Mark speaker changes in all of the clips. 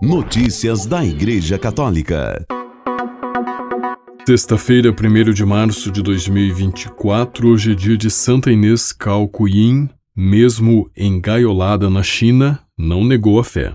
Speaker 1: Notícias da Igreja Católica.
Speaker 2: Sexta-feira, 1 de março de 2024, hoje é dia de Santa Inês Calcuyin, mesmo engaiolada na China, não negou a fé.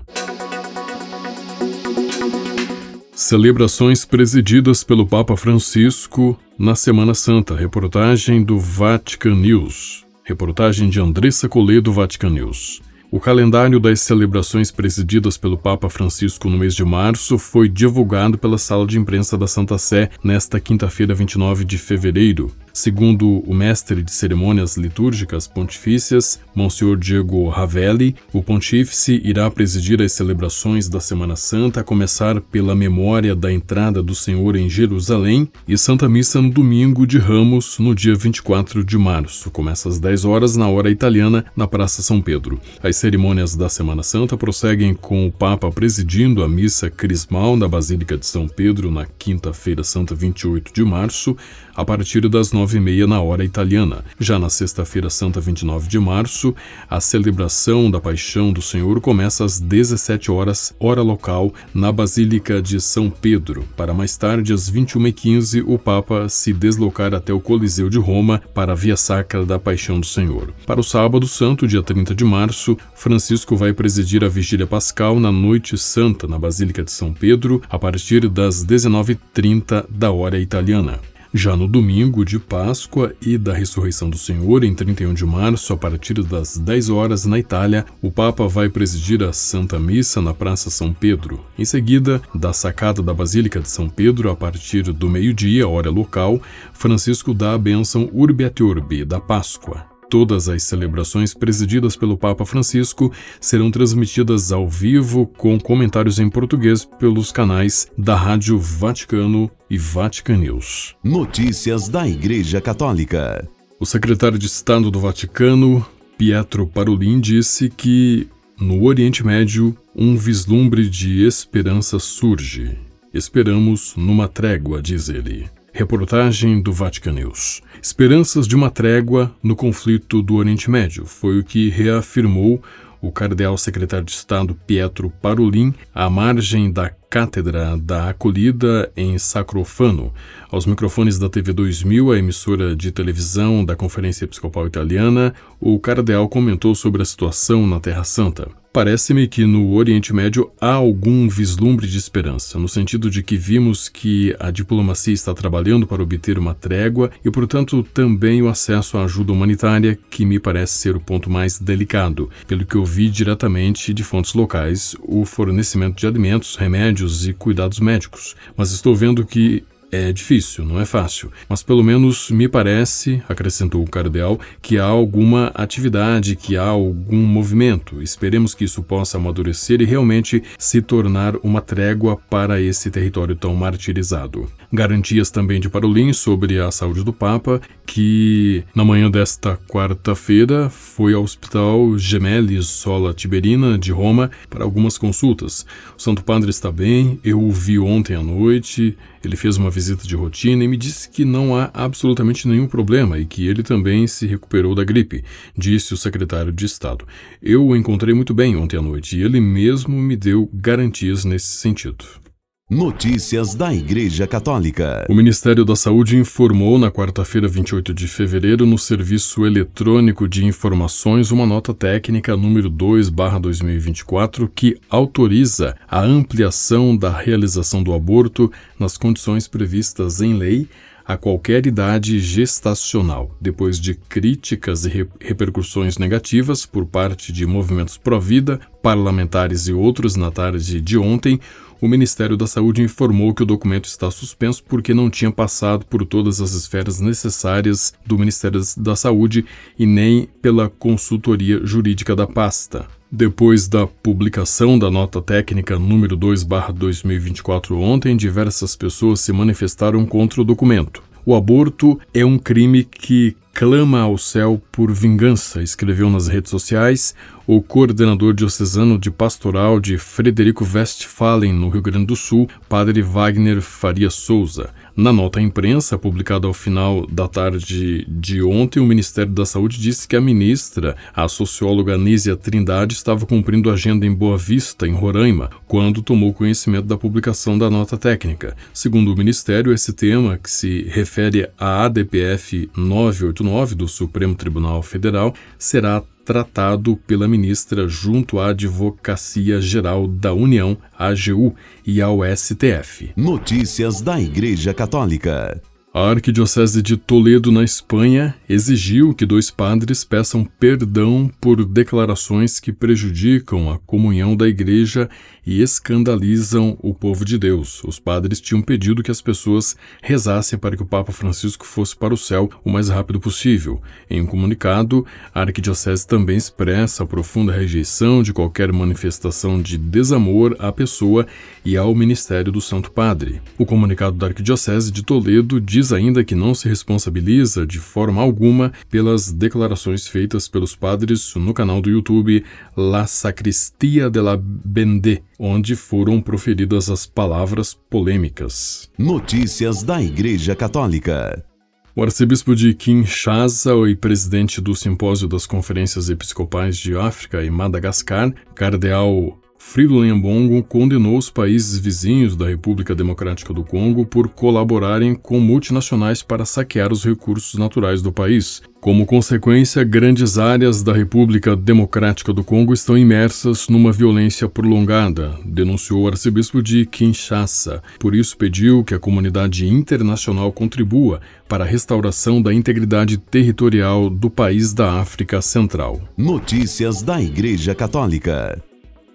Speaker 2: Celebrações presididas pelo Papa Francisco na Semana Santa. Reportagem do Vatican News. Reportagem de Andressa Coledo, Vatican News. O calendário das celebrações presididas pelo Papa Francisco no mês de março foi divulgado pela sala de imprensa da Santa Sé nesta quinta-feira, 29 de fevereiro. Segundo o mestre de cerimônias litúrgicas pontifícias, Monsenhor Diego Ravelli, o pontífice irá presidir as celebrações da Semana Santa, a começar pela memória da entrada do Senhor em Jerusalém e Santa Missa no domingo de Ramos, no dia 24 de março. Começa às 10 horas na hora italiana, na Praça São Pedro. As cerimônias da Semana Santa prosseguem com o Papa presidindo a missa crismal na Basílica de São Pedro na quinta-feira santa 28 de março, a partir das 9 nove e meia na hora italiana. Já na sexta-feira santa, 29 de março, a celebração da Paixão do Senhor começa às 17 horas, hora local, na Basílica de São Pedro. Para mais tarde, às 21h15, o Papa se deslocar até o Coliseu de Roma para a Via Sacra da Paixão do Senhor. Para o sábado santo, dia 30 de março, Francisco vai presidir a Vigília Pascal na Noite Santa, na Basílica de São Pedro, a partir das 19h30 da hora italiana. Já no domingo de Páscoa e da ressurreição do Senhor, em 31 de março, a partir das 10 horas na Itália, o Papa vai presidir a Santa Missa na Praça São Pedro. Em seguida, da sacada da Basílica de São Pedro, a partir do meio-dia, hora local, Francisco dá a bênção Urbi et Urbi da Páscoa. Todas as celebrações presididas pelo Papa Francisco serão transmitidas ao vivo com comentários em português pelos canais da Rádio Vaticano e Vatican News.
Speaker 1: Notícias da Igreja Católica.
Speaker 2: O secretário de Estado do Vaticano, Pietro Parolin, disse que no Oriente Médio um vislumbre de esperança surge. Esperamos numa trégua, diz ele. Reportagem do Vatican News. Esperanças de uma trégua no conflito do Oriente Médio foi o que reafirmou o cardeal secretário de Estado Pietro Parolin à margem da Cátedra da Acolhida em Sacrofano, aos microfones da TV 2000, a emissora de televisão da Conferência Episcopal Italiana, o cardeal comentou sobre a situação na Terra Santa. Parece-me que no Oriente Médio há algum vislumbre de esperança, no sentido de que vimos que a diplomacia está trabalhando para obter uma trégua e, portanto, também o acesso à ajuda humanitária, que me parece ser o ponto mais delicado, pelo que eu vi diretamente de fontes locais o fornecimento de alimentos, remédios, e cuidados médicos, mas estou vendo que é difícil, não é fácil, mas pelo menos me parece, acrescentou o cardeal, que há alguma atividade, que há algum movimento. Esperemos que isso possa amadurecer e realmente se tornar uma trégua para esse território tão martirizado. Garantias também de Parolin sobre a saúde do Papa, que na manhã desta quarta-feira foi ao Hospital Gemelli Sola Tiberina de Roma para algumas consultas. O Santo Padre está bem, eu o vi ontem à noite, ele fez uma visita de rotina e me disse que não há absolutamente nenhum problema e que ele também se recuperou da gripe, disse o secretário de Estado. Eu o encontrei muito bem ontem à noite e ele mesmo me deu garantias nesse sentido.
Speaker 1: Notícias da Igreja Católica.
Speaker 2: O Ministério da Saúde informou na quarta-feira, 28 de fevereiro, no Serviço Eletrônico de Informações, uma nota técnica número 2/2024 que autoriza a ampliação da realização do aborto nas condições previstas em lei a qualquer idade gestacional, depois de críticas e repercussões negativas por parte de movimentos pró-vida, parlamentares e outros na tarde de ontem, o Ministério da Saúde informou que o documento está suspenso porque não tinha passado por todas as esferas necessárias do Ministério da Saúde e nem pela consultoria jurídica da pasta. Depois da publicação da nota técnica número 2/2024 ontem, diversas pessoas se manifestaram contra o documento. O aborto é um crime que clama ao céu por vingança, escreveu nas redes sociais o coordenador diocesano de pastoral de Frederico Westphalen, no Rio Grande do Sul, padre Wagner Faria Souza. Na nota à imprensa, publicada ao final da tarde de ontem, o Ministério da Saúde disse que a ministra, a socióloga Anísia Trindade, estava cumprindo agenda em Boa Vista, em Roraima, quando tomou conhecimento da publicação da nota técnica. Segundo o Ministério, esse tema, que se refere à ADPF 989 do Supremo Tribunal Federal, será tratado pela ministra junto à Advocacia Geral da União, AGU, e ao STF.
Speaker 1: Notícias da Igreja Católica.
Speaker 2: A Arquidiocese de Toledo, na Espanha, exigiu que dois padres peçam perdão por declarações que prejudicam a comunhão da Igreja e escandalizam o povo de Deus. Os padres tinham pedido que as pessoas rezassem para que o Papa Francisco fosse para o céu o mais rápido possível. Em um comunicado, a Arquidiocese também expressa a profunda rejeição de qualquer manifestação de desamor à pessoa e ao ministério do Santo Padre. O comunicado da Arquidiocese de Toledo diz diz ainda que não se responsabiliza de forma alguma pelas declarações feitas pelos padres no canal do YouTube La Sacristia de la Bende, onde foram proferidas as palavras polêmicas.
Speaker 1: Notícias da Igreja Católica.
Speaker 2: O arcebispo de Kinshasa e presidente do Simpósio das Conferências Episcopais de África e Madagascar, cardeal Frido Mbongo condenou os países vizinhos da República Democrática do Congo por colaborarem com multinacionais para saquear os recursos naturais do país. Como consequência, grandes áreas da República Democrática do Congo estão imersas numa violência prolongada, denunciou o arcebispo de Kinshasa. Por isso, pediu que a comunidade internacional contribua para a restauração da integridade territorial do país da África Central.
Speaker 1: Notícias da Igreja Católica.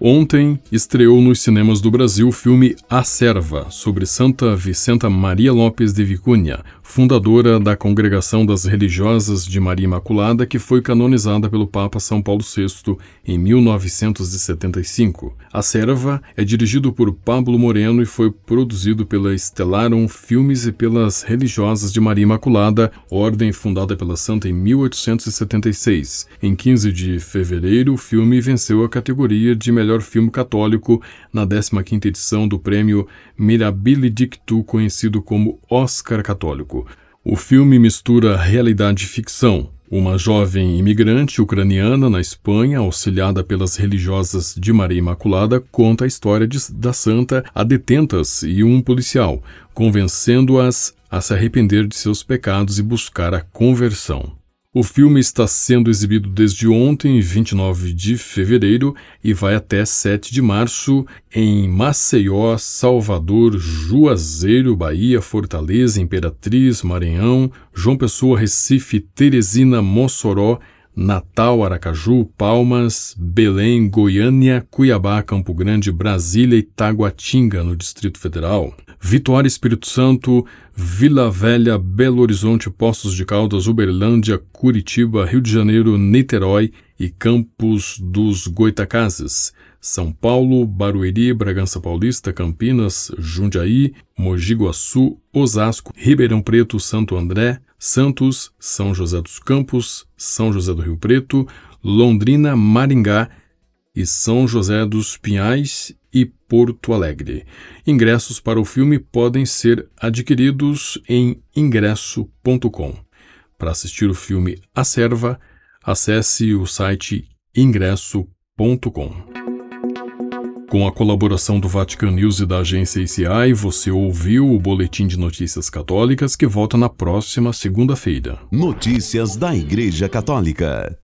Speaker 2: Ontem estreou nos cinemas do Brasil o filme A Serva, sobre Santa Vicenta Maria Lopes de Vicunha, fundadora da Congregação das Religiosas de Maria Imaculada, que foi canonizada pelo Papa São Paulo VI em 1975. A Serva é dirigido por Pablo Moreno e foi produzido pela Stellarum Filmes e pelas Religiosas de Maria Imaculada, ordem fundada pela Santa em 1876. Em 15 de fevereiro, o filme venceu a categoria de melhor melhor filme católico na 15ª edição do prêmio Mirabile Dictu, conhecido como Oscar Católico. O filme mistura realidade e ficção. Uma jovem imigrante ucraniana na Espanha, auxiliada pelas religiosas de Maria Imaculada, conta a história de, da santa a detentas e um policial, convencendo-as a se arrepender de seus pecados e buscar a conversão. O filme está sendo exibido desde ontem, 29 de fevereiro, e vai até 7 de março em Maceió, Salvador, Juazeiro, Bahia, Fortaleza, Imperatriz, Maranhão, João Pessoa, Recife, Teresina, Mossoró, Natal, Aracaju, Palmas, Belém, Goiânia, Cuiabá, Campo Grande, Brasília e Taguatinga, no Distrito Federal. Vitória, Espírito Santo, Vila Velha, Belo Horizonte, Poços de Caldas, Uberlândia, Curitiba, Rio de Janeiro, Niterói e Campos dos Goitacazes. São Paulo, Barueri, Bragança Paulista, Campinas, Jundiaí, Mogi Guaçu, Osasco, Ribeirão Preto, Santo André, Santos, São José dos Campos, São José do Rio Preto, Londrina, Maringá e São José dos Pinhais Porto Alegre. Ingressos para o filme podem ser adquiridos em ingresso.com. Para assistir o filme A Serva, acesse o site ingresso.com. Com a colaboração do Vatican News e da agência ICI, você ouviu o Boletim de Notícias Católicas que volta na próxima segunda-feira.
Speaker 1: Notícias da Igreja Católica.